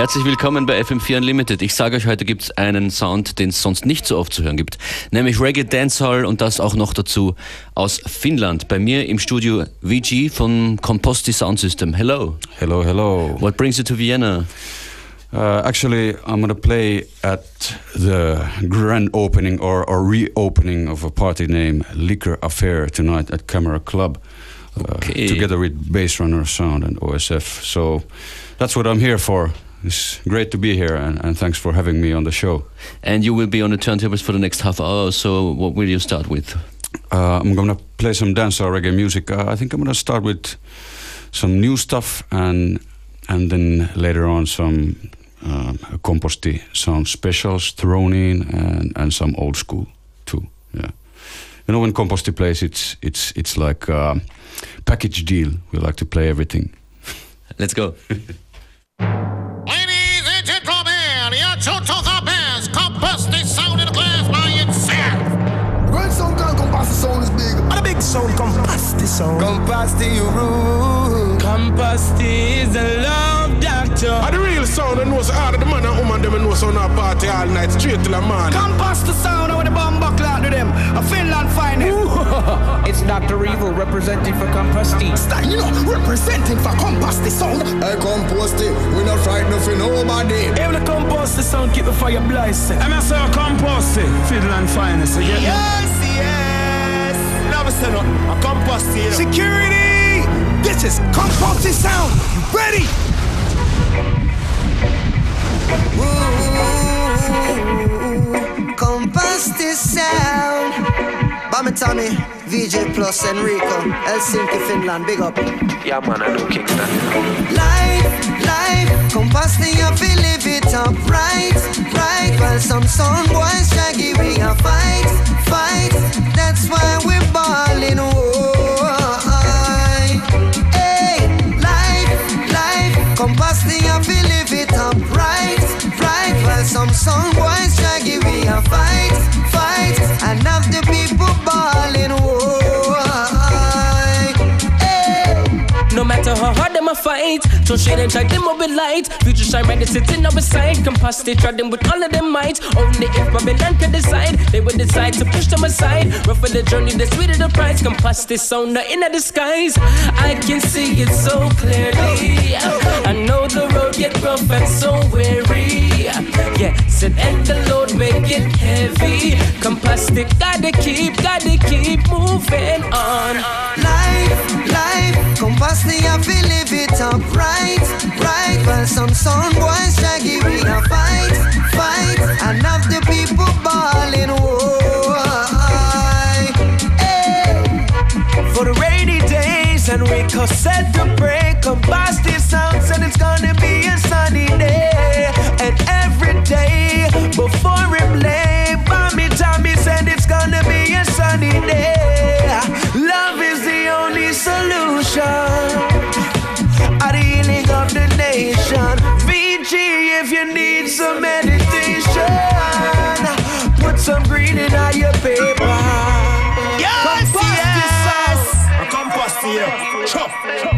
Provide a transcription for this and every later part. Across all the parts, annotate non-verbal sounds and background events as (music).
Herzlich willkommen bei FM4 Unlimited. Ich sage euch, heute gibt es einen Sound, den es sonst nicht so oft zu hören gibt, nämlich Reggae Dancehall und das auch noch dazu aus Finnland. Bei mir im Studio VG von Composti Sound System. Hello. Hello, hello. What brings you to Vienna? Uh, actually, I'm gonna play at the grand opening or, or reopening of a party named Liquor Affair tonight at Camera Club, uh, Okay. together with Bass Runner Sound and OSF. So that's what I'm here for. It's great to be here, and, and thanks for having me on the show. And you will be on the turntables for the next half hour, so what will you start with? Uh, I'm gonna play some dancehall reggae music. Uh, I think I'm gonna start with some new stuff, and and then later on some um, Komposti sound specials thrown in, and and some old school too. Yeah, you know when Komposti plays, it's it's it's like a package deal. We like to play everything. Let's go. (laughs) Ladies and gentlemen, your total the best. Compass this sound in the glass by itself. Great sound can come past the sound is big. And a big sound come past the sound. Come past the room. Komposti is the love doctor. Uh, and the real sound, I know so all of the man and woman them know so now party all night straight till the morning. Come past the sound with the bomb buckle to them. A Finland finest. it's Dr. Evil representing for Komposti. Style, you know, representing for come sound. I come it. We not frightened for nobody. Able to compose the sound, keep the fire blazing. I'm a sir composting, Finland finest, you get me? Yes, yes. Never said nothing, I compost here. Security! This is Komposti sound. You ready? Come past this sound. Tommy, VJ Plus, Enrico, Helsinki, Finland, big up. Yeah, man, I know Kingston. Life, life, come past the you feel live it up right, right. While some sound boys shaggy, we a fight, fight. That's why we're balling. Oh, past the you feel live it up right, right. While some sound boys shaggy, we a fight, fight. And have the people balling. How hard them a fight, so shade and them up with light. Future shine right, they sitting on beside. Komposti try them with all of them might. Only if Babylon can decide, they will decide to push them aside. Rough for the journey, the sweeter the prize. price. Komposti sound the inner disguise. I can see it so clearly. I know the road get rough and so weary. Yeah, said and the load make it heavy. Komposti gotta keep, gotta keep moving on. Life, life, come past the Feel live it up right, right. While some sound boys shaggy, we a fight, fight. And have the people balling, oh, hey. for the rainy days and we could set the break of Basti sounds and it's gonna be a 再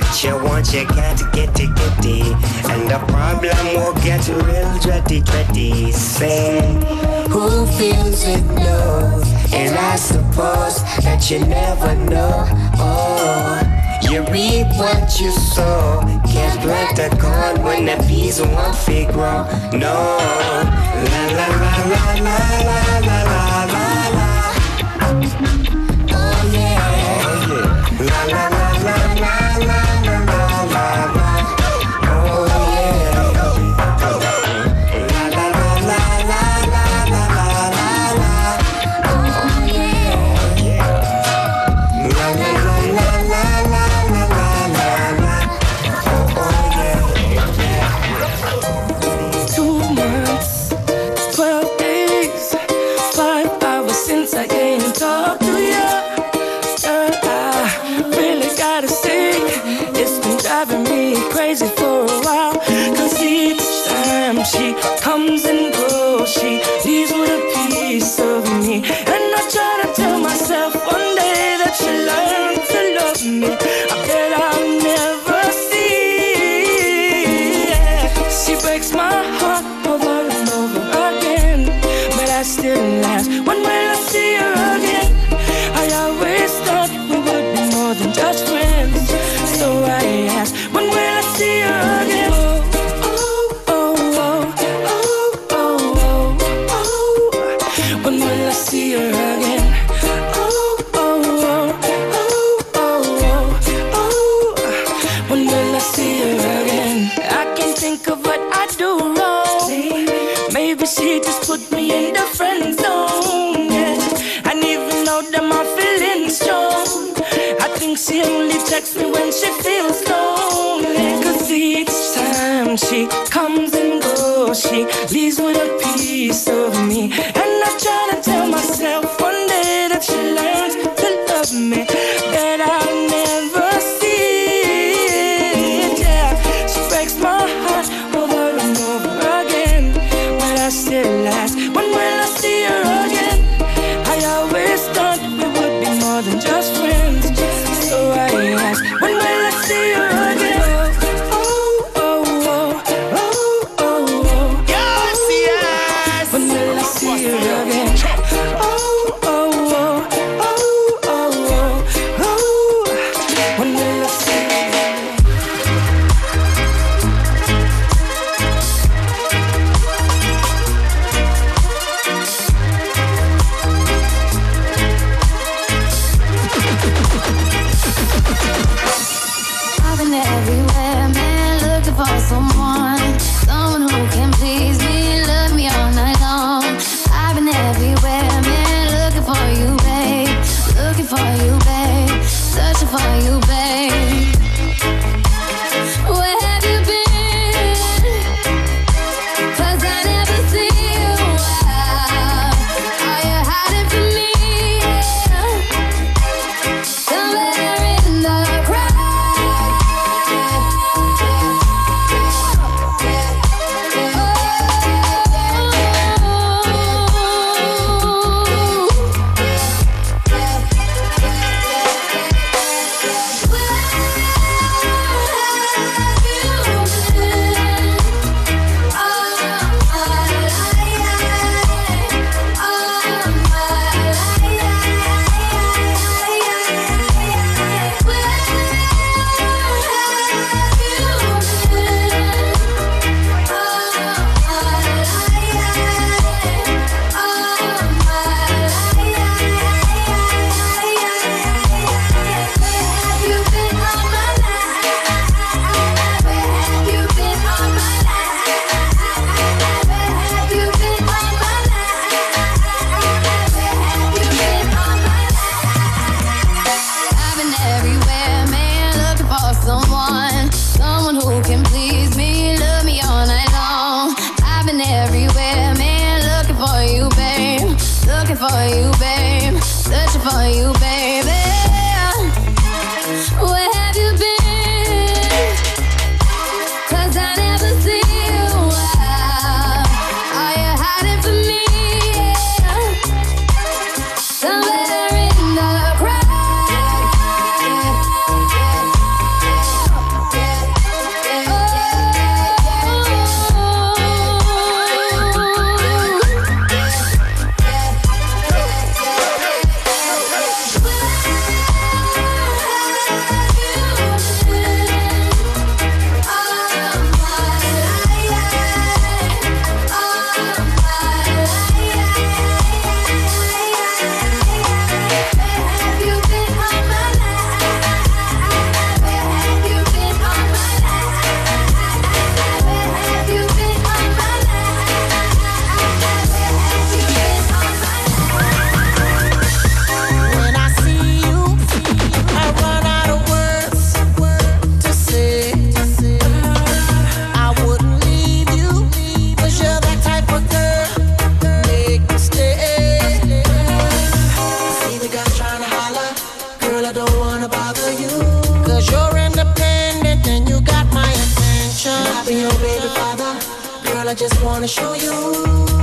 what you want, you can't get it, get it. And the problem will get real dready, dready. Say, who feels it knows. And I suppose that you never know. Oh, you reap what you sow. Can't plant a corn when the peas won't fit grow. No. La la la la la la just wanna show you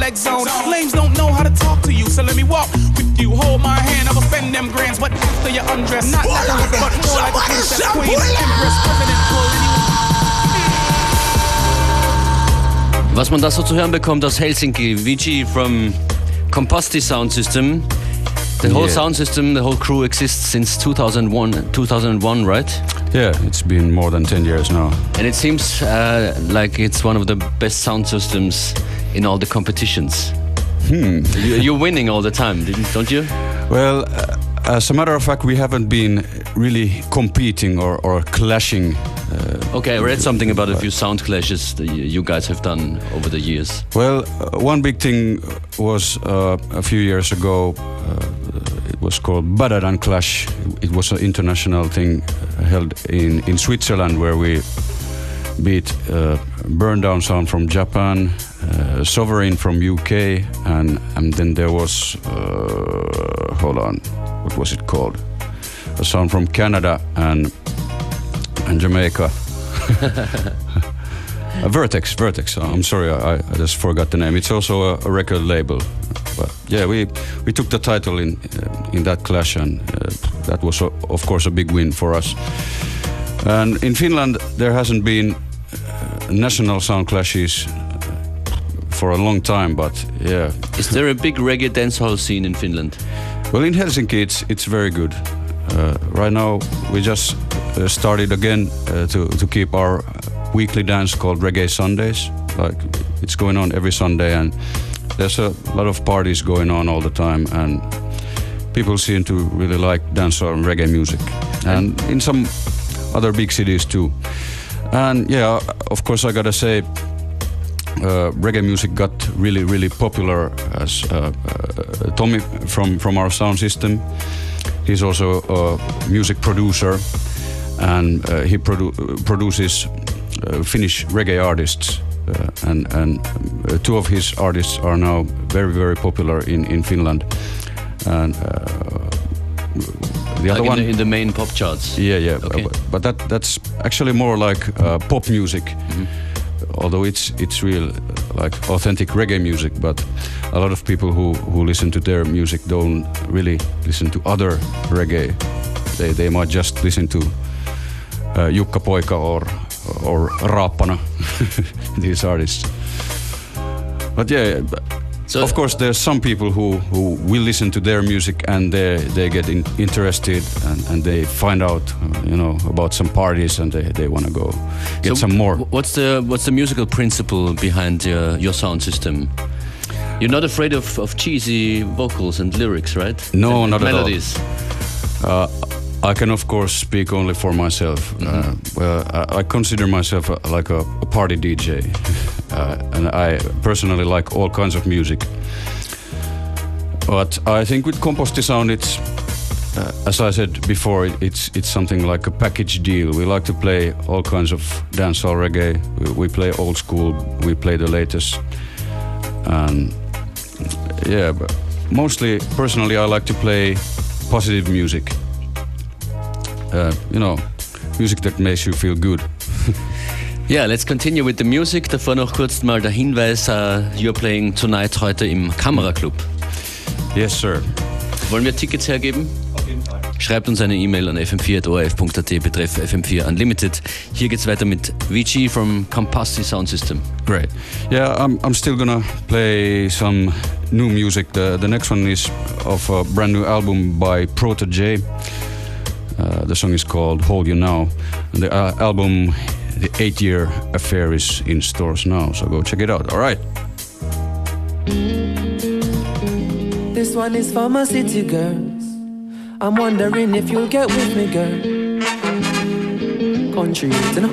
me in the triple zone. Lames don't know how to talk to you. So let me walk with you. Hold my hand. I will spend them grands. But after you undress. Not like a whip, but more like a princess. Queen. Empress. President. Pull Was man da so zu hören bekommt aus Helsinki, VG from Komposti Sound System. The whole Yeah. sound system, the whole crew exists since 2001, 2001 right? Yeah, it's been more than 10 years now. And it seems uh, like it's one of the best sound systems in all the competitions. Hmm. You- You're winning all the time, don't you? Well, uh, as a matter of fact, we haven't been really competing or, or clashing. Uh, Okay, I read something about a few sound clashes that you guys have done over the years. Well, uh, one big thing was uh, a few years ago. Uh, it was called Badadan Clash. It was an international thing uh, held in, in Switzerland where we beat uh, Burn Down Sound from Japan, uh, Sovereign from UK, and and then there was uh, hold on, what was it called? A sound from Canada and and Jamaica. (laughs) Uh, Vertex, Vertex. uh, I'm sorry, I, I just forgot the name. It's also a, a record label, but yeah, we we took the title in uh, in that clash, and that was o- of course a big win for us. And in Finland, there hasn't been national sound clashes for a long time, but yeah. Is there a big reggae dancehall scene in Finland? Well, in Helsinki, it's it's very good. Uh, right now, we just uh, started again uh, to to keep our weekly dance called Reggae Sundays. Like it's going on every Sunday, and there's a lot of parties going on all the time, and people seem to really like dancehall and reggae music, and in some other big cities too. And yeah, of course, I gotta say, uh, reggae music got really, really popular as uh, uh, Tommy from, from our sound system. He's also a music producer and uh, he produ- produces uh, Finnish reggae artists. Uh, and and two of his artists are now very, very popular in, in Finland. And the Like other in one the, in the main pop charts. yeah, yeah, Okay. but, that that's actually more like pop music, Mm-hmm. Although it's it's real like authentic reggae music. But a lot of people who who listen to their music don't really listen to other reggae. They they might just listen to uh, Jukka Poika or or Raappana, (laughs) these artists. But yeah, of course, there's some people who, who will listen to their music and they, they get in, interested and, and they find out, uh, you know, about some parties and they, they want to go get So some more. What's the what's the musical principle behind your, your sound system? You're not afraid of, of cheesy vocals and lyrics, right? No, And not melodies. at all. Uh, I can, of course, speak only for myself. Uh, well, I, I consider myself a, like a, a party DJ, uh, and I personally like all kinds of music. But I think with Komposti Sound, it's uh, as I said before, it, it's it's something like a package deal. We like to play all kinds of dancehall reggae. We, we play old school. We play the latest, and yeah, but mostly personally, I like to play positive music. Uh, you know, music that makes you feel good. (laughs) Ja, let's continue with the music. Davor noch kurz mal der Hinweis, uh, you're playing tonight heute im Kameraclub. Yes, sir. Wollen wir Tickets hergeben? Auf jeden Fall. Schreibt uns eine E-Mail an fm4.orf.at betreff FM4 Unlimited. Hier geht's weiter mit VG from Compasti Sound System. Great. Yeah, I'm, I'm still gonna play some new music. The, the next one is of a brand new album by Prota J. Uh, the song is called Hold You Now. The uh, album, The Eight Year Affair, is in stores now, so go check it out. All right. This one is for my city girls. I'm wondering if you'll get with me, girl. Country, you know?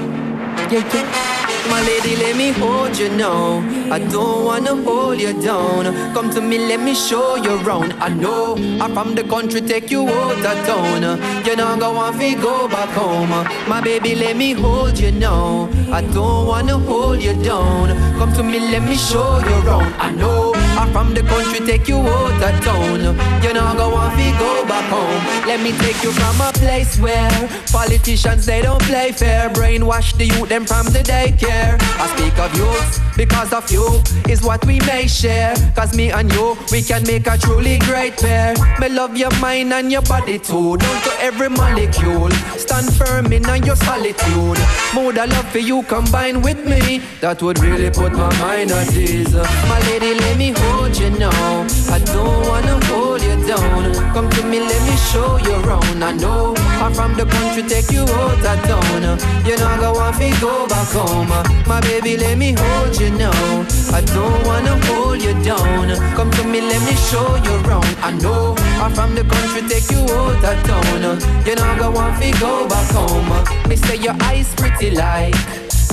Yeah, yeah. My lady, let me hold you now. I don't wanna hold you down. Come to me, let me show you around. I know I'm from the country, take you out of town. You know, go on, we go back home. My baby, let me hold you now. I don't wanna hold you down. Come to me, let me show you around. I know I'm from the country, take you out of town. You know, go on, we go back home. Let me take you from a place where politicians they don't play fair. Brainwash the youth them from the daycare. I speak of youth because of you is what we may share. Cause me and you, we can make a truly great pair. Me love your mind and your body too. Down to every molecule. Stand firm in your solitude. Mood I love for you combined with me. That would really put my mind at ease. My lady, let me hold you now. I don't wanna hold you down. Come to me, let me show you around. I know I'm from the country, take you out of town. You know, I go on, we go back home. My baby, let me hold you now. I don't wanna hold you down. Come to me, let me show you around. I know I'm from the country, take you out of town. You know, I go on, we go back home. Me say your eyes pretty like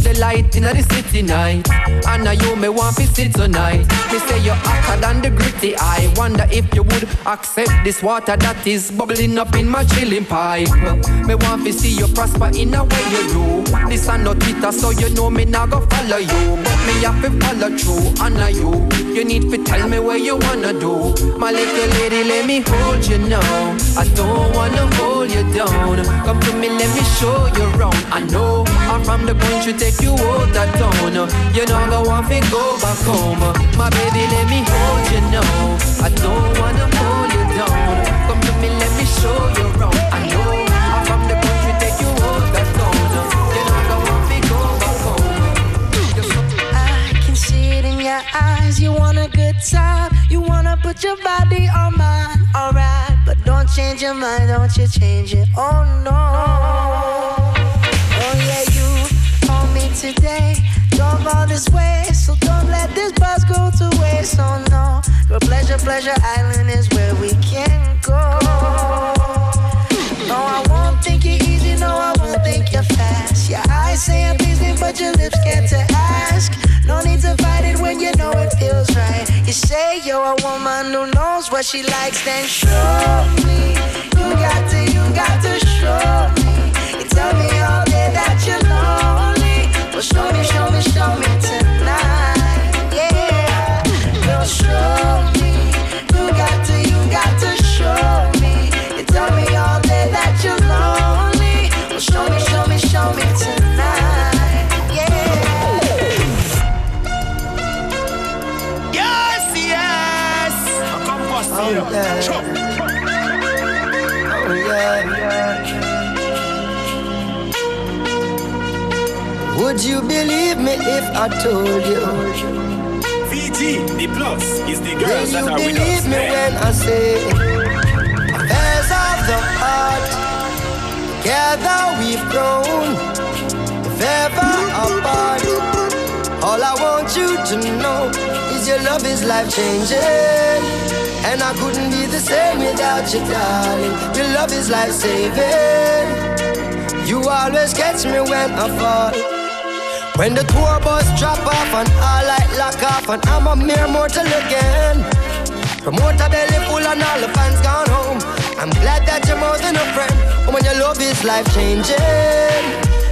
the light in the city night. And now you may want to sit tonight. Me say you're hotter than the gritty. I wonder if you would accept this water that is bubbling up in my chilling pipe. Me want to see you prosper in a way you do. This and not Twitter, so you know me not go follow you. But me have to follow through. Honor you. You need to tell me where you wanna do. My little lady, let me hold you now. I don't wanna hold you down. Come to me, let me show you around. I know I'm from the country, take you out of town. You know go off and go back home. Uh. My baby, let me hold you now. I don't wanna hold you down. Come to me, let me show you around. I know I'm from the country, take you out of town. You know go off and go back home. Uh. I can see it in your eyes. You want a good time. You wanna put your body on mine. Alright, but don't change your mind. Don't you change it. Oh no. All this way, so don't let this bus go to waste. Oh no. Your pleasure, pleasure island is where we can go. No, I won't think you're easy. No, I won't think you're fast. Your eyes say I'm busy, but your lips get to ask. No need to fight it when you know it feels right. You say you're a woman who knows what she likes, then show me. You got to, you got to show me. You tell me all day that you're lonely. Show me, show me, show me tonight. Yeah, girl, show me. You got to, you got to show me. You tell me all day that you're lonely. Well, show me, show me, show me tonight. Yeah. Yes, yes. Oh, oh, yeah. Oh yeah. Would you believe me if I told you? VG, the plus is the Will girls you that are with believe us. me when I say affairs of the heart? Together we've grown, if ever apart. All I want you to know is your love is life changing. And I couldn't be the same without you, darling. Your love is life saving. You always catch me when I fall. When the tour bus drop off and all light lock off and I'm a mere mortal again. Promoter belly full and all the fans gone home. I'm glad that you're more than a friend. When your love is life changing.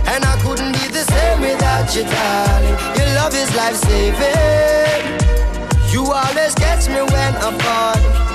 And I couldn't be the same without you, darling. Your love is life saving. You always catch me when I fall.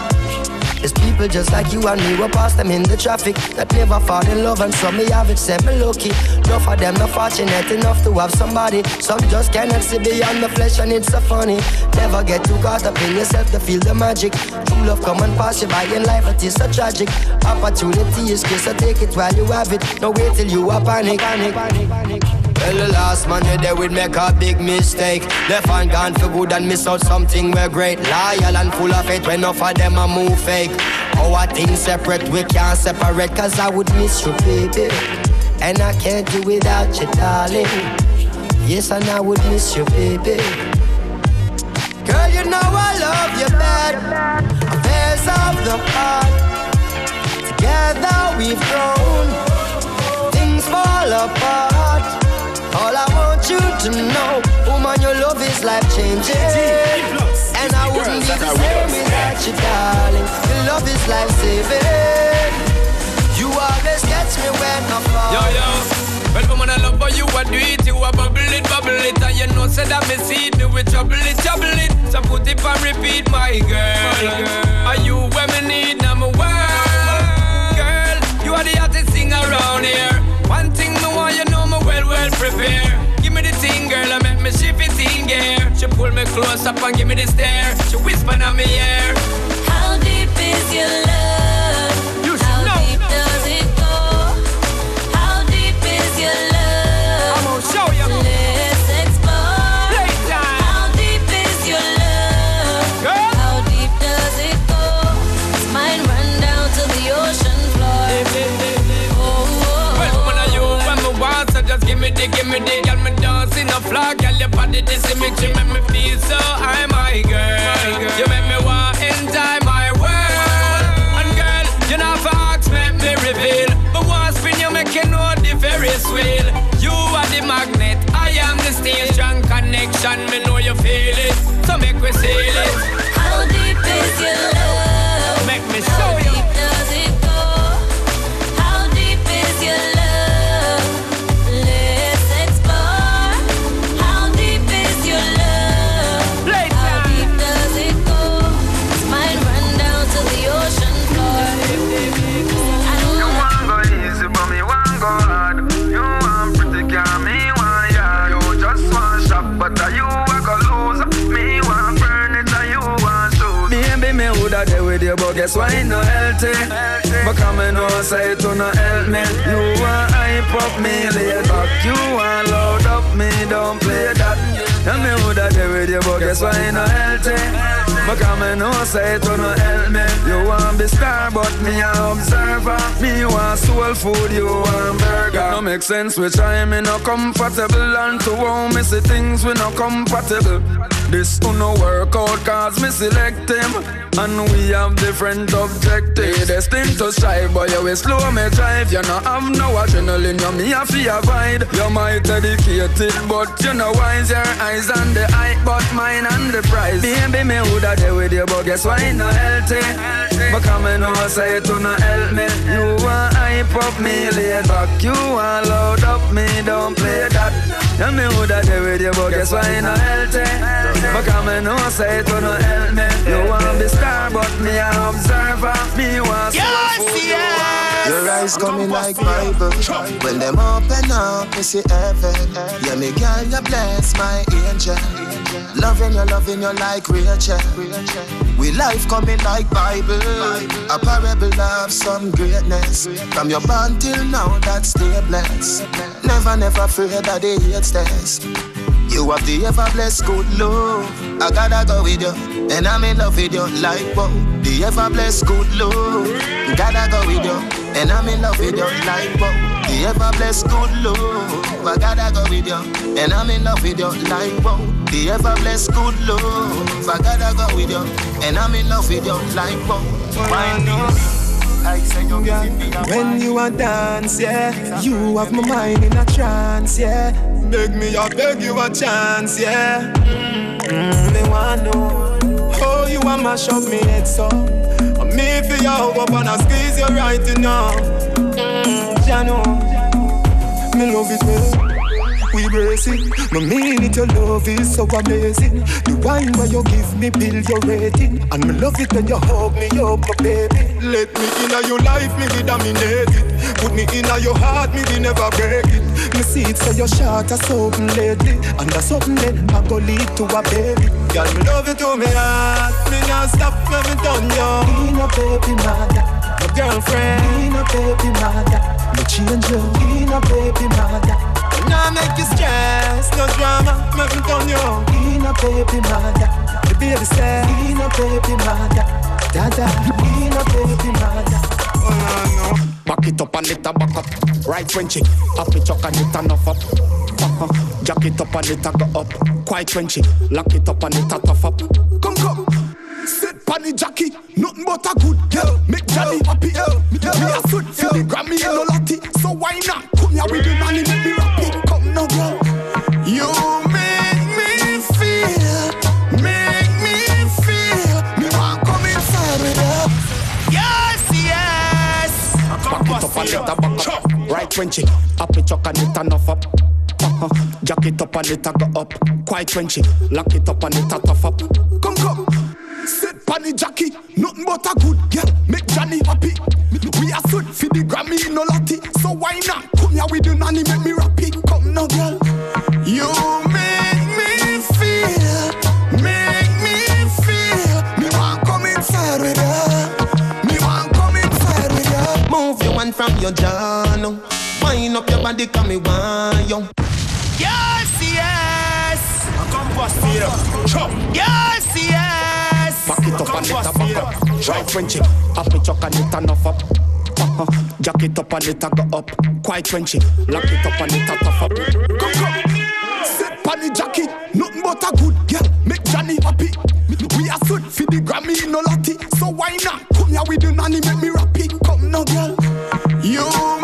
There's people just like you and me, we pass them in the traffic that never fall in love, and some me have it, say me lucky. Enough of them not fortunate enough to have somebody. Some just cannot see beyond the flesh, and it's so funny. Never get too caught up in yourself to feel the magic. True love come and pass you by in life, it is so tragic. Opportunity is scarce, so take it while you have it. No wait till you are panic, panic, panic, panic. Well, the last man there would make a big mistake. Left and gone for good and miss out something we're great. Loyal and full of faith when enough of them a move fake. Our things separate, we can't separate, cause I would miss you, baby. And I can't do without you, darling. Yes, and I would miss you, baby. Girl, you know I love you bad. Affairs of the heart. Together we've grown. Things fall apart. All I want you to know, woman, your love is life changing. And I wouldn't be the same without you, darling. Your love is life saving. You always catch me when I fall. Yo, yo. Well, woman, I love how you a do it. You a bubble it, bubble it. And you know, say that me see it. Me we trouble it, trouble it. So put it and repeat, my girl. Are you where me close up and give me the stare. She whisper in my ear. How deep is your love? How deep does it go? How deep is your love? I'm gonna show you. Let's explore. How deep is your love? How deep does it go? Does mine run down to the ocean floor? Oh, oh, well, oh. woman, are you when me want, so just give me the, give me the, girl, me dancing a flock, girl, your body, this symmetry make me feel so high, my girl. You make me want enjoy my world, and girl, you know ask, make me reveal. But once spin you make you know the Ferris wheel. You are the magnet, I am the steel, strong connection, me know you feel it, so make we seal it. How deep is your love? Make me show you. Guess why no healthy? But come and say to no help me. You want hype up me, lay back. You want load up me, don't play that. And me woulda there with you, but guess why no healthy? But come and say to no help me. You want be star, but me a observer. Me want soul food, you want burger. No make sense, we try me no comfortable, and to how me see things we no compatible. This who no work out cause me select him. And we have different objectives. Destined to strive but you will slow me drive. You no have no adrenaline you me a fear avoid. You might dedicated but you know wise Your eyes on the height but mine on the prize Baby me woulda there with you but guess why no healthy But come and know say to no help me. You want hype up me laid back You want load up me don't play that Tell me woulda there with you but guess why you no healthy but come and know say to no help me. You want be star but me a observer. Me want Yes, soul food, yes. Your eyes coming like Bible. When them open up, me see heaven. Yeah, me girl, you bless my angel Loving you, loving you like Rachel. We life coming like Bible. A parable of some greatness. From your born till now, that's stay blessed. Never, never afraid that they hate stairs. You have the ever blessed good love. I gotta go with you, and I'm in love with you like wow. The ever blessed good love. Gotta go with you, and I'm in love with you like wow. The ever blessed good love. I gotta go with you, and I'm in love with you like wow. The ever blessed good love. I gotta go with you, and I'm in love with you like wow. Why not? You When you a dance, yeah, you have my mind in a trance, yeah. Beg me, I beg you a chance, yeah. Mm, me want know how you a mash up me head so. And me for you up and I squeeze you right you know. Mm, ya know, me love it well. We it, no mean it, your love is so amazing. The wine where you give me bill your rating, and me love it when you hug me up, my baby. Let me in your life, me be dominate it. Put me in your heart, me be never break it. Me see it so your shot or something lately, and that's something that I go lead to a baby. Girl, me love you to me heart, me not stop, me me done you. Be no baby mother, my girlfriend. Be no baby mother, me change you. Be no baby mother. Now make you stress, no drama, make me done you. Be no baby mother, the baby say. Be no baby mother, dada. Be no baby mother. Oh no no. Back it up and it a back up. Right Frenchy, up it chuck and it a nuff up. Uh-huh. Jack it up and it a go up. Quite Frenchy, lock it up and it a tough up. Come come. Sit panny Jackie, nothing but a good girl. Make Johnny happy. Me a foot for the Grammy in no lottie. So why not come here with the money, make me rap it. Come now, girl. You make me feel, make me feel. Me want come inside with you. Yes, yes. Back it up and it a back up. Right Frenchy, up it chuck and it nuff up. Uh-huh. Jack it up and it go up. Quite Frenchy, lock it up and it a tough up. Come come. Sit panny Jackie, nothing but a good girl. Make Johnny happy. We are foot for the Grammy in no lottie. So why not come here with the nanny, make me rap it. Come now, girl. You make me feel, make me feel. Me want come inside with you. Me want come inside with you. Move your one from your jaw now. Wind up your body, come me want you. Yes, yes. I come bust here. Yes, yes. Back it up and it a back up. Right Frenchy, it chuck and it nuff up. Uh-huh. Jack it up and it a go up. Quite Frenchy, lock it up and it a tough up. Come come. Sit panny Jackie, nothing but a good girl. Make Johnny happy. We are foot for the Grammy in no lottie. So why not come here with the nanny, make me rap it. Come now, girl. You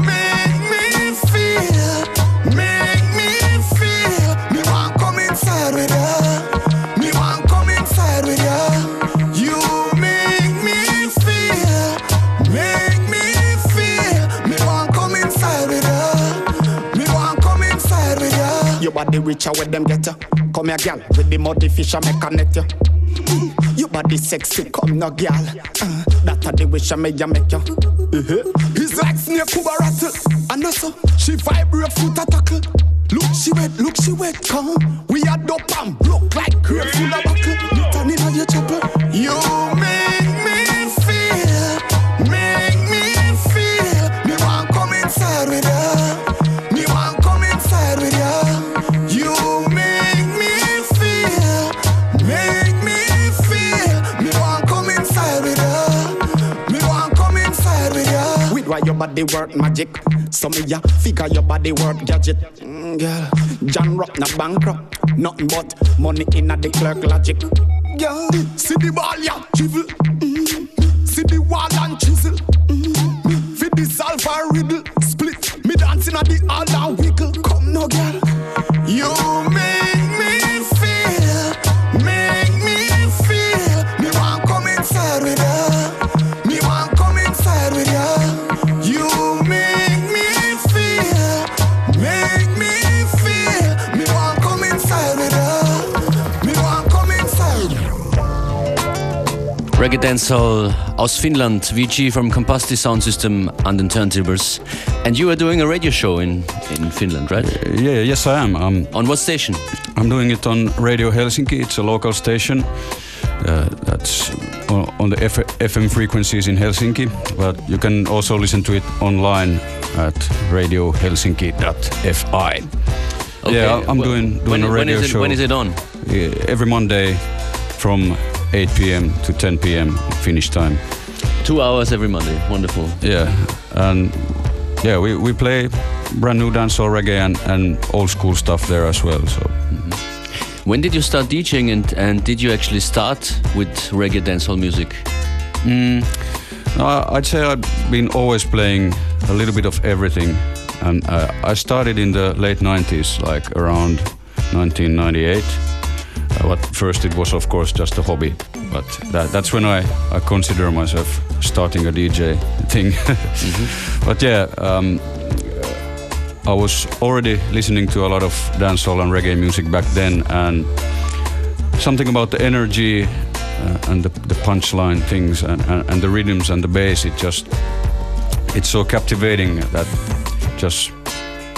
body richer with them get you. Come here, girl, with the muddy fish I make a net you. Your body sexy, come now, girl. Uh, that a the wish I make you make you. Uh-huh. He's like snake who a rattle. And also, she vibrate foot a tackle. Look she wet, look she wet, come. We a dope and look like grape full of buckle. You turn in on your chopper. You body work magic. So me ya figure your body work gadget. Mm, girl, John Rock not bankrupt. Nothing but money in the clerk logic. Girl, see the ball ya drivel. Mm. Reggae Dancehall aus Finnland, VG from Komposti Sound System an den Turntables. And you are doing a radio show in, in Finland, right? Yeah, yes, I am. Um, on what station? I'm doing it on Radio Helsinki. It's a local station. Uh, that's on on the F- FM frequencies in Helsinki, but you can also listen to it online at radiohelsinki.fi. Okay, Yeah, I'm well, doing doing when- a when radio is it- show. when is it on? Every Monday from 8 p.m. to 10 p.m. Finnish time. Two hours every Monday. Wonderful. Yeah, and yeah, we, we play brand new dancehall reggae and, and old school stuff there as well. So When did you start DJing and, and did you actually start with reggae dancehall music? Mm, no, I- I'd say I've been always playing a little bit of everything, and uh, I started in the late '90s, like around 1998. But first, it was of course just a hobby, but that, that's when I, I consider myself starting a DJ thing. (laughs) But yeah. Um, I was already listening to a lot of dancehall and reggae music back then, and something about the energy uh, and the, the punchline things and, and, and the rhythms and the bass, it just it's so captivating that just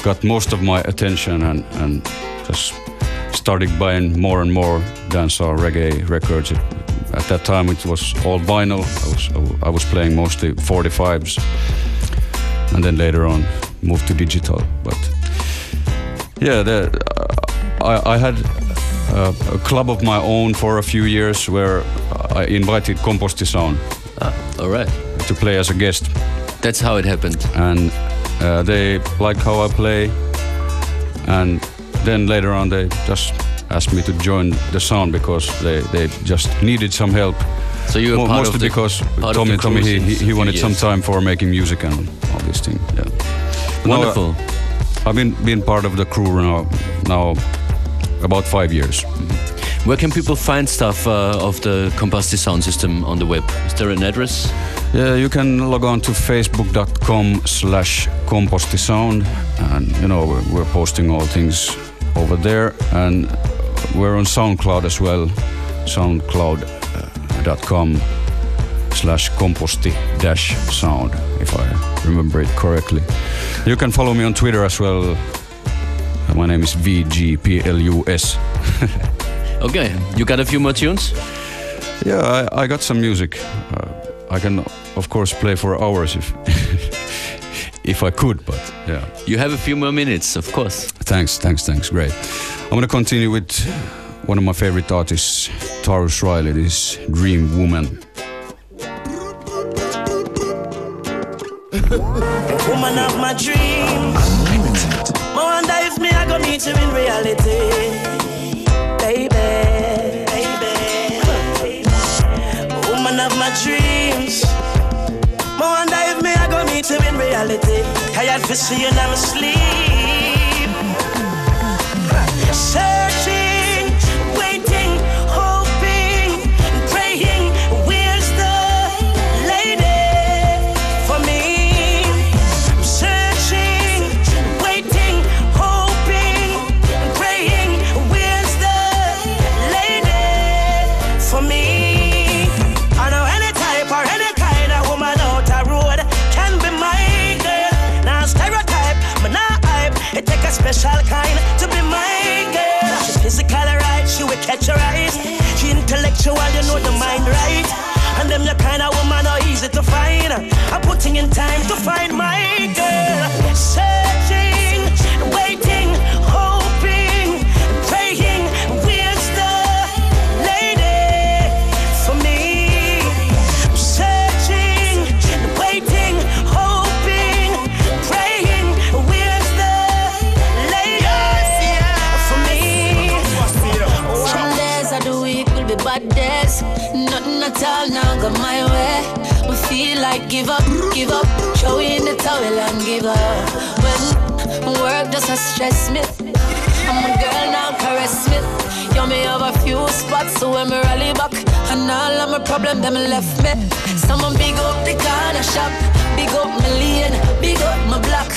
got most of my attention and, and just started buying more and more dancehall reggae records. It, at that time, it was all vinyl. I was I was playing mostly 45s, and then later on moved to digital. But yeah, the, uh, I, I had uh, a club of my own for a few years where I invited Komposti Sound. all right. To play as a guest. That's how it happened. And uh, they like how I play, and then later on they just asked me to join the sound because they, they just needed some help. So you were mostly of the- because Tommy Tommy he, he, wanted some time for making music and all these things. Yeah. But now, Wonderful. uh, I've been been part of the crew now now about five years. Where can people find stuff uh, of the Komposti sound system on the web? Is there an address? Yeah, you can log on to facebook.com slash kompostisound and you know we're, we're posting all things over there and we're on SoundCloud as well soundcloud.com slash komposti dash sound if I remember it correctly. You can follow me on Twitter as well. My name is VGPLUS. (laughs) Okay, you got a few more tunes? Yeah, I, I got some music. Uh, I can, of course, play for hours if (laughs) if I could, but yeah. You have a few more minutes, of course. Thanks, thanks, thanks. Great. I'm gonna continue with one of my favorite artists, Tarrus Riley. This Dream Woman. Woman of my dreams. I wonder if me I go meet you in reality, baby, baby. Woman of my dreams. You in reality. Tired for see you never sleep. I'm in time to find my girl. Searching, waiting, hoping, praying. Where's the lady for me? Searching, waiting, hoping, praying. Where's the lady for me? Some days of the week will be bad days. Nothing at all now go my way. We feel like give up, give up. Throw in the towel and give up. When work just a stress me. I'm a girl now, caress me. You me have a few spots, so when me rally back, and all of my problem them left me. Someone big up the corner shop, big up my lane, big up my block.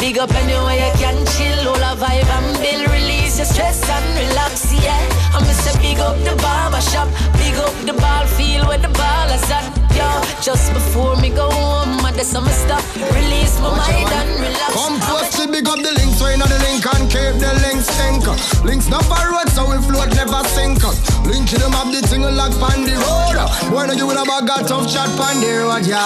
Big up anywhere you can chill, all a vibe and build, release your stress and relax, yeah. I'm say big up the barber shop, big up the ball field where the ball is at. Yo, just before me go home, I just some stop. Release my mind and relax. Come post it, big up the links, so you know the link and keep the links think. Links not for road, so we float never sink. Link them up the thing like on the road. No you with a bag of tough chat on the road, yo.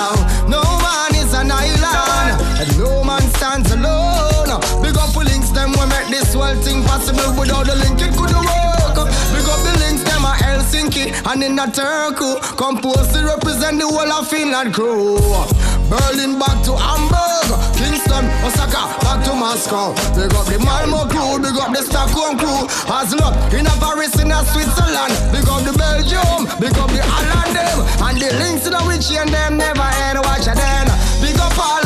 No man is an island, and no man stands alone. Big up the links, them we make this whole thing possible. Without the link, it couldn't work. Big up the links, them are Helsinki and in a Turku. Compose to represent the whole of Finland crew. Berlin back to Hamburg, Kingston, Osaka, back to Moscow. Big up the Malmo crew, big up the Stockholm crew. Oslo, in a Paris, in a Switzerland. Big up the Belgium, big up the Holland them. And the links in which and them never end watch a then. Big up all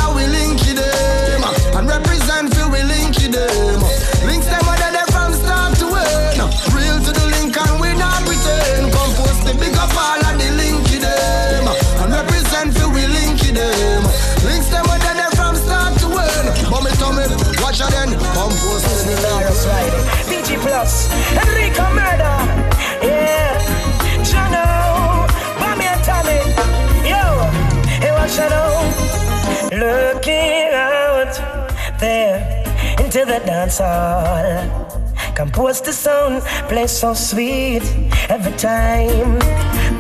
into the dance hall. Compose the sound, play so sweet every time.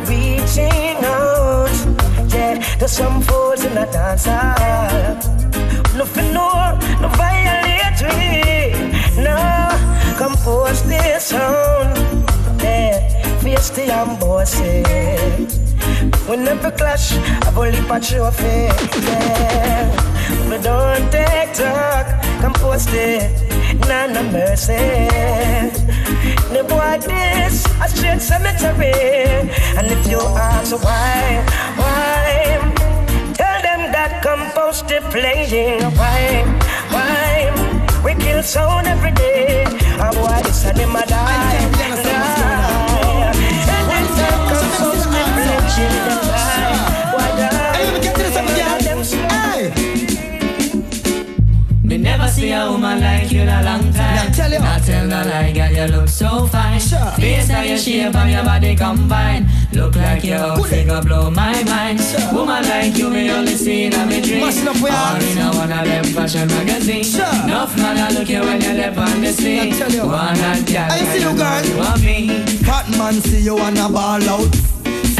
Reaching out, yeah, there's some fools in the dance hall. Nothing more, no we. No, compose this sound. Yeah, face the embossy. We never clash, I've only patch your face. Yeah, we don't take talk, compose it. None no mercy. The boy this a straight cemetery. And if you ask why, why? Tell them that compost is playing. Why, why? We kill sound every day. And why this and them a die. Me never see a woman like you in a long time. tell you. Not tell you look so fine. Based on your shape and your body combine. Look like your outfit go blow my mind. Woman like you, me only see in a me dream. Must in a one of them fashion magazine. Sure. Man, I look you when you left on the scene. I tell you. I see you, girl. You want me? Fat man see you wanna ball out.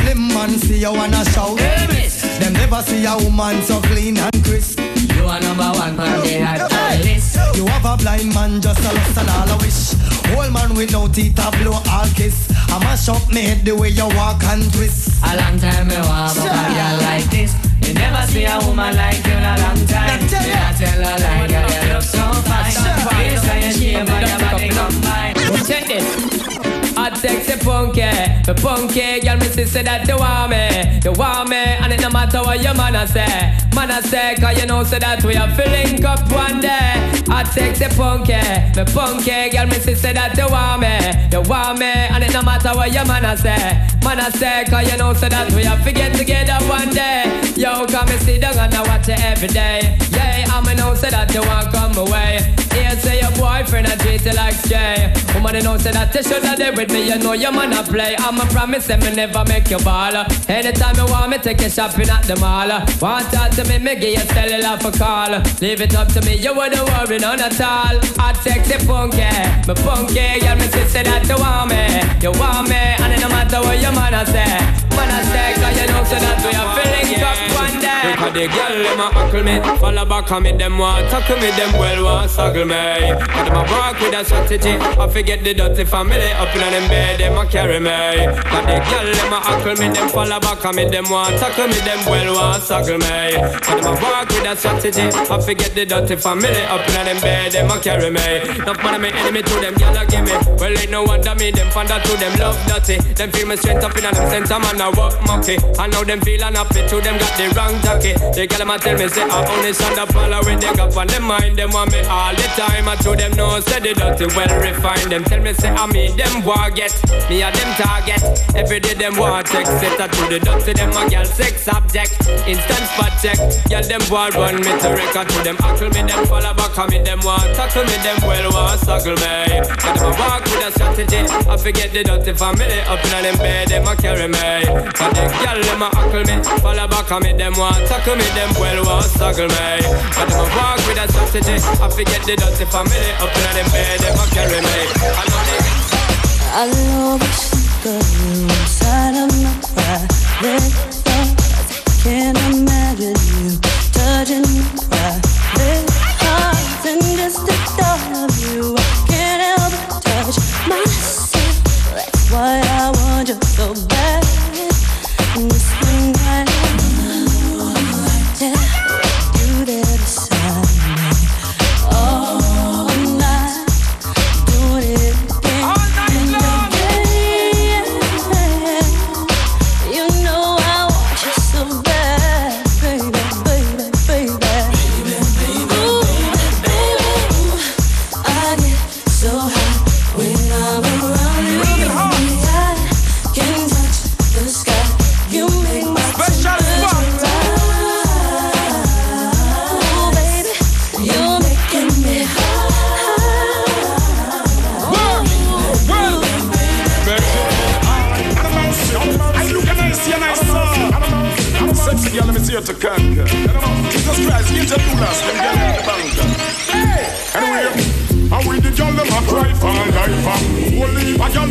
Slim man see you wanna shout. Hey, miss. Them never see a woman so clean and crisp. You are number one on the hot Hey, list. You have a blind man just a lust and all a wish. Old man with no teeth a blow all kiss. I mash up me head the way you walk and twist. A long time me want up a girl like this. You never see a woman like you in a long time. Now tell Me ya. not tell her like girl, you look so fine. Face and your shape and your body combine. Check this. I sexy punky, the punky girl, me say that you want me, you want me, and it no matter what your man a say, man a say, cause you know say that we are filling up one day. I take the punky, the punky girl, me say that you want me, you want me, and it no matter what your man a say, man a say, cause you know say that we are get together one day. Yo, come and sit down and I watch it every day. Yeah, I'm know say that you want come away. Here say your boyfriend a treat you like Jay. Woman, you know say that you shoulda there with me. You know your man a play. I'm a promise that me never make you ball. Anytime you want me, take you shopping at the mall. Want talk to me, me give you cellular for call. Leave it up to me, you wouldn't worry none at all. I sexy punky, me punky, girl, me say that you want me, you want me, and it no matter what your man a say, man a say, 'cause you know say that we are feeling up one day. Because the girl them a huckle me, follow back on me, them want tackle me, them well want suckle me. And them a walk with a strategy, I forget the dirty family up in them bed, them a carry me. Cause the girl them a huckle me, them follow back on me, them want tackle me, them well want suckle me. And them a walk with a strategy, I forget the dirty family up in them bed, them a carry me. Enough man me enemy to them, girl a give me. Well ain't no wonder me, them find to them love dirty. Them feel me strength up in them center, man a work monkey. And now them feel unhappy to them got the wrong jacket. The girl them a tell me say I only stand up follow with the gap on them mind. Them want me all time. I to them know say the dirty well refined. Them tell me say I me them want get me a them target. Every day them want check set to the dirty them a girl sex object. Instant spot check. Girl them want run me to record to them ackle me them follow back on me them want tackle me them well want suckle me. Got them a walk with a strategy. I forget the dirty family up in them bed them a carry me. But the girl them a ackle me follow back on me them want tackle me them well want suckle me. Got them a walk with a strategy. I forget the dirty family up in them bed them a carry me. I know they I of you inside of my private thoughts. Can't imagine you touching my private parts. And just the thought of you, I can't help but touch myself. That's why I want you so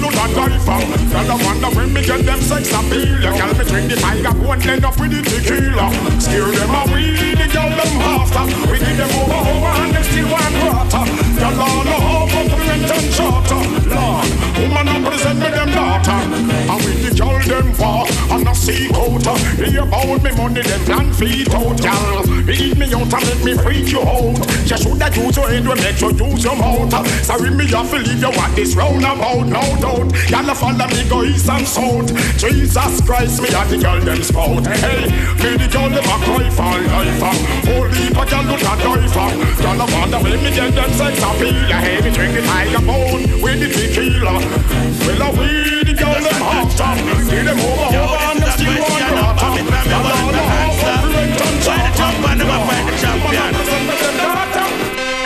Girl do not Girl I wonder when me get them sex appeal. Girl me drink the tiger bone end up with the tequila. Scare them away, the girl them after out and make me freak you out. You shoulda use your head when make you use your mouth. Sorry me have to leave you what this roundabout No doubt, y'all follow me go east and south. Jesus Christ, me and the girl them spout. Hey, me the girl them a cry for life. Holy but girl do not die for. Y'all wonder when me get them sex appeal. Hey, me drink the tiger bone with the tequila. Well, I we the girl them after See them over, over and still charter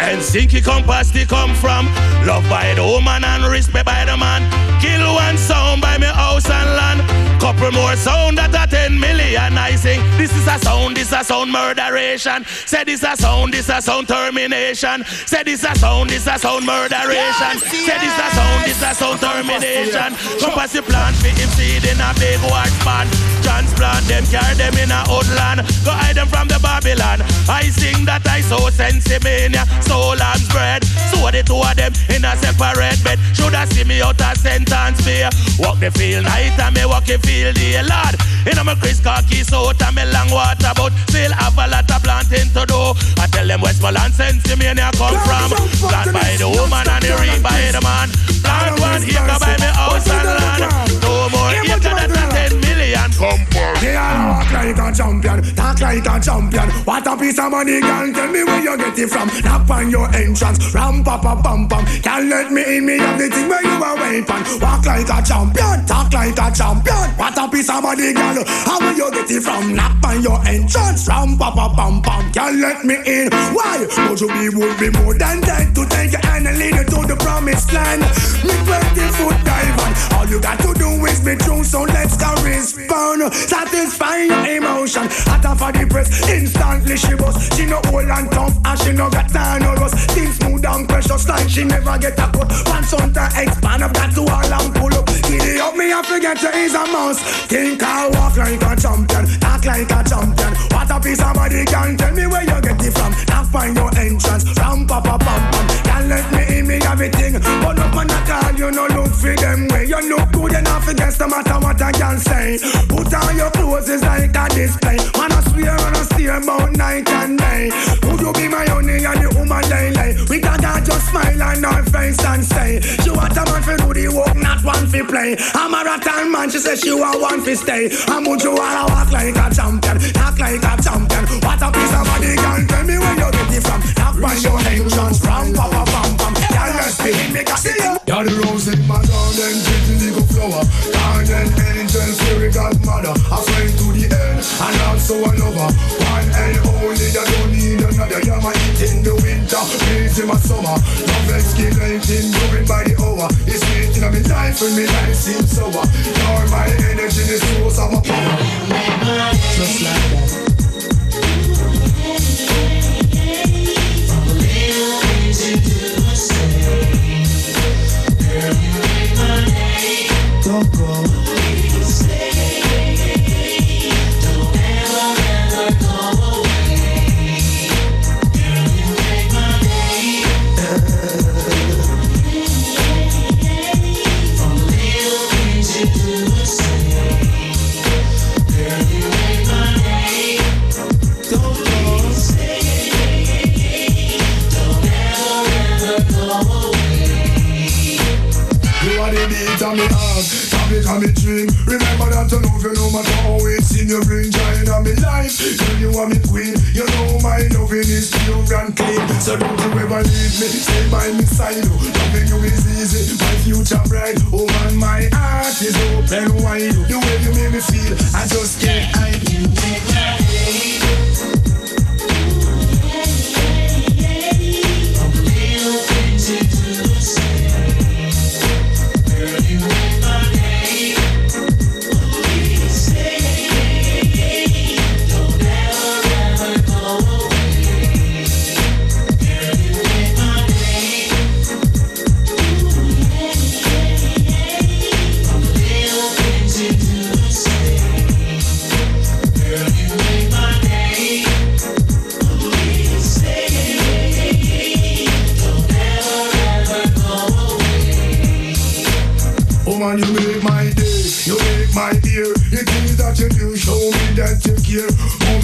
And Zinky compass they come from. Love by the woman and respect by the man. Kill one sound by me house and land. Couple more sound that a 10 million I sing. This is a sound, this is a sound murderation. Say this a sound, this is a sound termination. Say this is a sound, this is a sound murderation. Say this a sound, this is a sound termination. Compass the plant for him seed in a big watch pan Transplant them, carry them in a woodland. Go hide them from the Babylon. I sing that I so sensimania Soul and bread So the two of them in a separate bed. Shoulda see me out a sentence fear Walk the field night and me walk the field day Lord. In a my Chris khaki suit and me long water But still have a lot of planting to do. I tell them Westmoreland sensimania come from. Plant by the woman and the reap by the man. Plant one acre by me house and land. No more acre than 10 million come for Me a walk like a champion, talk like a champion. What a piece of money, girl. Tell me where you get it from. Knock on your entrance, ram pa pa pam pam. Can't let me in, me have the thing where you are waiting. Walk like a champion, talk like a champion. What a piece of money, girl. How will you get it from? Knock on your entrance, ram pa pa pam pam. Can't let me in. Why? But you be would be more than dead to take your hand and lead you to the promised land. Me 20 foot dive on. All you got to do is be true, so let's go respond. Satisfy your emotion. Hotter for the press, instantly she bust. She no old and tough, and she no got time no rust. Things smooth and precious like she never get a cut. Pants on to expand, I've got to all and pull up. Giddy up, me I forget you is a must. Think I walk like a champion, talk like a champion. What a piece of body can tell me where you get it from. Now find your entrance, ram pa pa pam pam. Can't let me in me everything, but up on a call you no look for them way. You look good enough against no matter what I can say. Put on your clothes is like a display. Man I swear and I steer about night and day. Would you be my honey and the woman lay lay? We that just smile on her face and say, she want a man for do the work, not one fi play. I'm a rattan man, she says she want one fi stay. I'm you wanna walk like a champion, act like a champion. What a piece of body can tell me where you get it from. Knock by your engines from, pam pam pam. Y'all just spin me, cause You're the rose in my garden, pretty little flower. Angel, fairy. A friend to the end, and also a lover. One and only, you don't need another. You're my heat in the winter, breeze in my summer. Love escalating, moving by the hour. It's sweet in my life when me life seems sour. You're my energy, the source of my power. Just like that.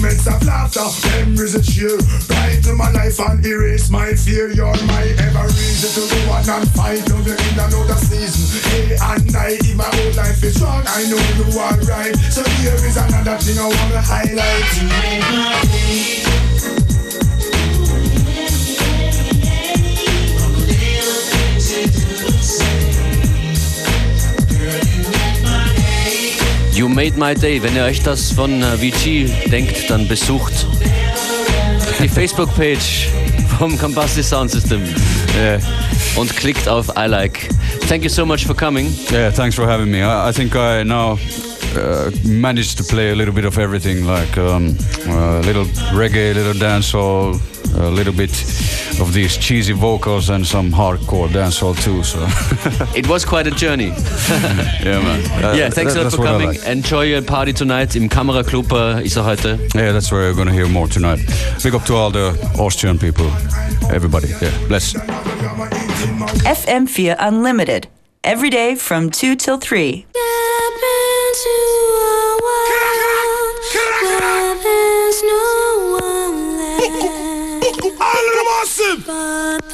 Moments of laughter, memories of cheer. Brighten my life and erase my fear. You're my ever reason to go on and fight. Love you in another season. Day and night, if my whole life is wrong, I know you are right. So here is another thing I wanna highlight. You make my day. You Made My Day. Wenn ihr euch das von äh, VG denkt, dann besucht die Facebook-Page vom Komposti Sound System und klickt auf I Like. Thank you so much for coming. Yeah, thanks for having me. I, I think I now uh, managed to play a little bit of everything, like um, a little reggae, a little dancehall, a little bit of these cheesy vocals, and some hardcore dancehall too. So (laughs) It was quite a journey. (laughs) yeah, man. Uh, yeah, thanks that- a lot for coming. like. Enjoy your party tonight. Im Kameraclub äh, ist er heute. Yeah, that's where you're gonna hear more tonight. Big up to all the Austrian people, everybody. Yeah, bless. FM4 Unlimited. Every day from 2 till 3. Of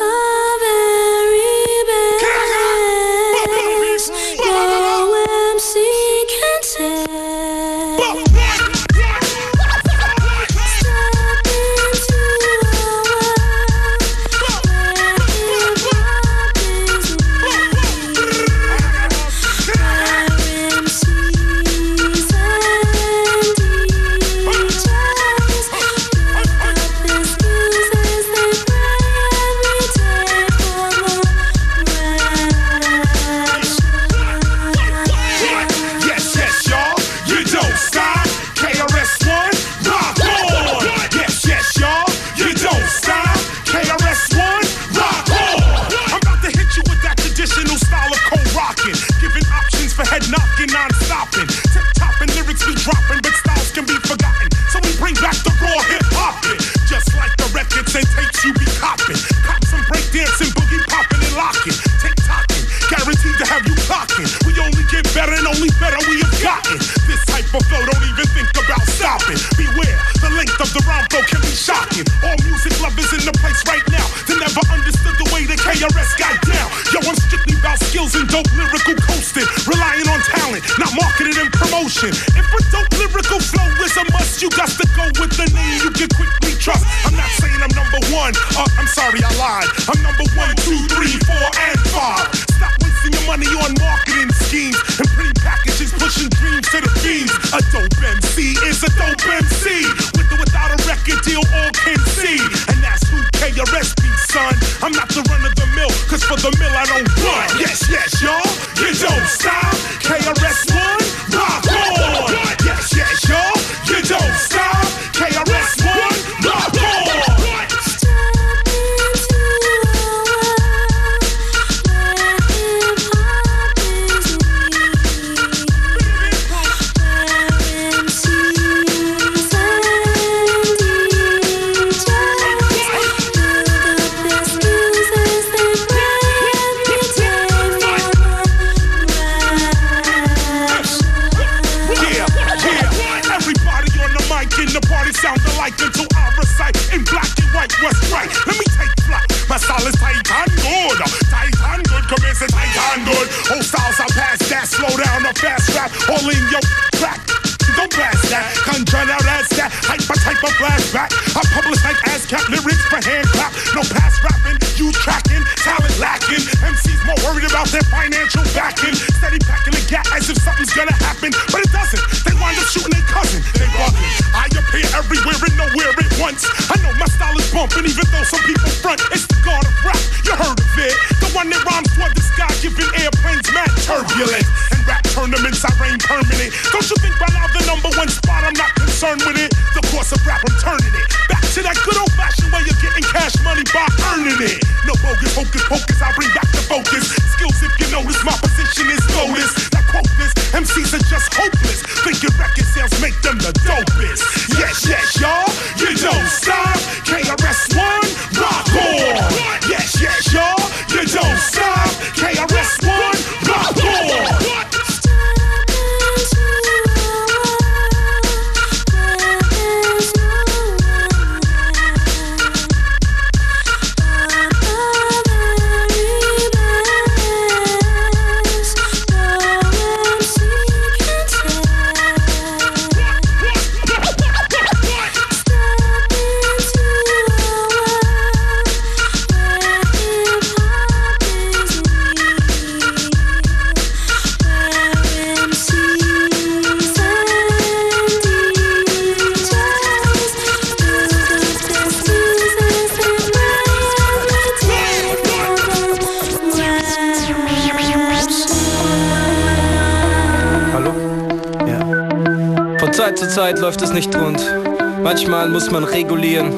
Manchmal muss man regulieren.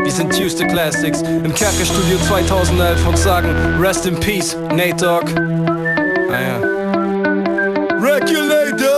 Wir sind Tuesday Classics im Kerkerstudio 2011 und sagen Rest in Peace, Nate Dogg. Ah ja. Regulators!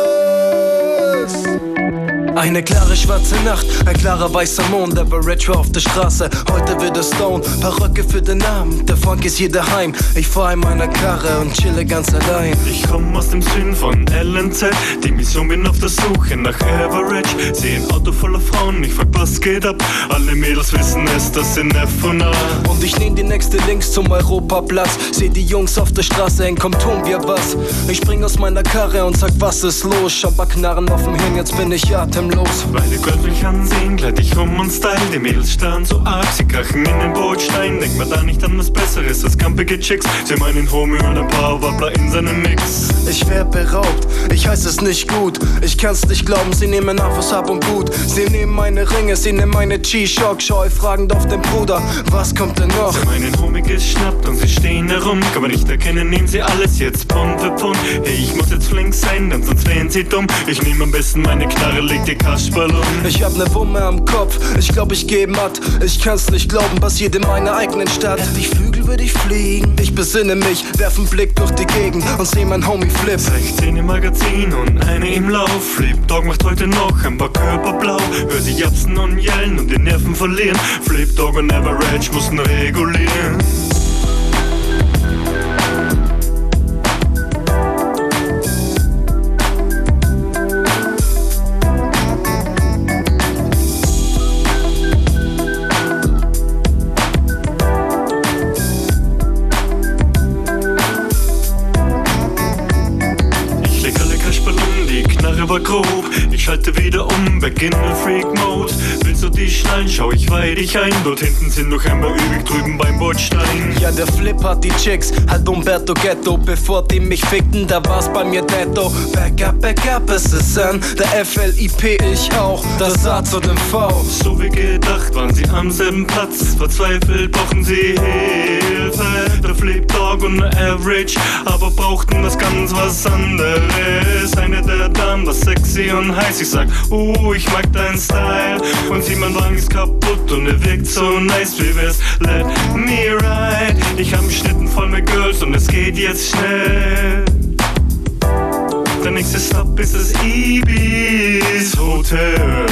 Eine klare schwarze Nacht, ein klarer weißer Mond, aber Retro auf der Straße. Heute wird es Stone, Perücke für den Abend. Der Funk ist hier daheim. Ich fahr in meiner Karre und chille ganz allein. Ich komm aus dem Süden von LNZ. Die Mission bin auf der Suche nach Average. Seh ein Auto voller Frauen, ich frag, was geht ab? Alle Mädels wissen es, das sind F und A. Und ich nehm die nächste links zum Europaplatz. Seh die Jungs auf der Straße, eng, komm, tun wir was. Ich spring aus meiner Karre und sag, was ist los? Schabaknarren auf dem Hirn, jetzt bin ich atemlos. Weil die Girls mich ansehen, gleit ich rum und style. Die Mädels starren so arg, sie krachen in den Bordstein. Denk mal da nicht an was Besseres als kampige Chicks. Sie meinen Homie und ein paar Wabbler in seinem Mix. Ich werd beraubt, ich heiß es nicht gut. Ich kann's nicht glauben, sie nehmen auf was hab und gut. Sie nehmen meine Ringe, sie nehmen meine G-Shock. Scheu fragend auf den Bruder, was kommt denn noch? Sie meinen Homie geschnappt und sie stehen herum. Kann man nicht erkennen, nehmen sie alles jetzt Pfund für Pfund. Hey, ich muss jetzt flink sein, denn sonst wären sie dumm. Ich nehm am besten meine Knarre, leg die Kasperl um. Ich hab ne Wumme am Kopf, ich glaub ich geh matt. Ich kann's nicht glauben, passiert in meiner eigenen Stadt. Hätte ich Flügel, würd ich fliegen. Ich besinne mich, werf einen Blick durch die Gegend und seh mein Homie Flip. 16 im Magazin und eine im Lauf. Flip Dog macht heute noch ein paar Körper blau. Hör sie japsen und yellen und die Nerven verlieren. Flip Dog und Average mussten regulieren. Heute war grob. Ich schalte wieder um, back in schau ich weih dich ein. Dort hinten sind noch einmal übrig, drüben beim Bordstein. Ja, der Flip hat die Chicks, halt Umberto Ghetto. Bevor die mich fickten, da war's bei mir Detto. Back up, back up, es ist N. Der FLIP, ich auch. Das A zu dem V. So wie gedacht waren sie am selben Platz. Verzweifelt brauchen sie Hilfe. Der Flip Dog und der Average, aber brauchten was ganz was anderes. Eine der Damen war sexy und heiß. Ich sag, uh, ich mag deinen Style. Und sie, mein Wagen ist kaputt und er wirkt so nice. Wie wär's? Let me ride. Ich hab Schnitten voll mit Girls und es geht jetzt schnell. Der nächste Stop ist das Ibis Hotel.